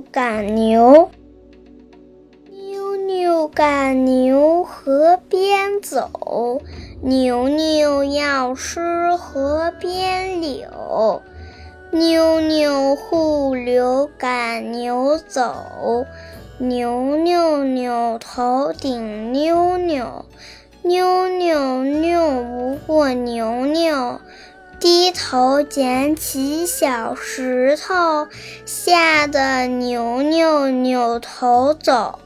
赶牛，妞妞赶牛河边走，牛牛要吃河边柳。妞妞护柳赶牛走，牛牛扭头顶妞妞，妞妞拗不过牛牛。低头捡起小石头，吓得牛牛扭头走。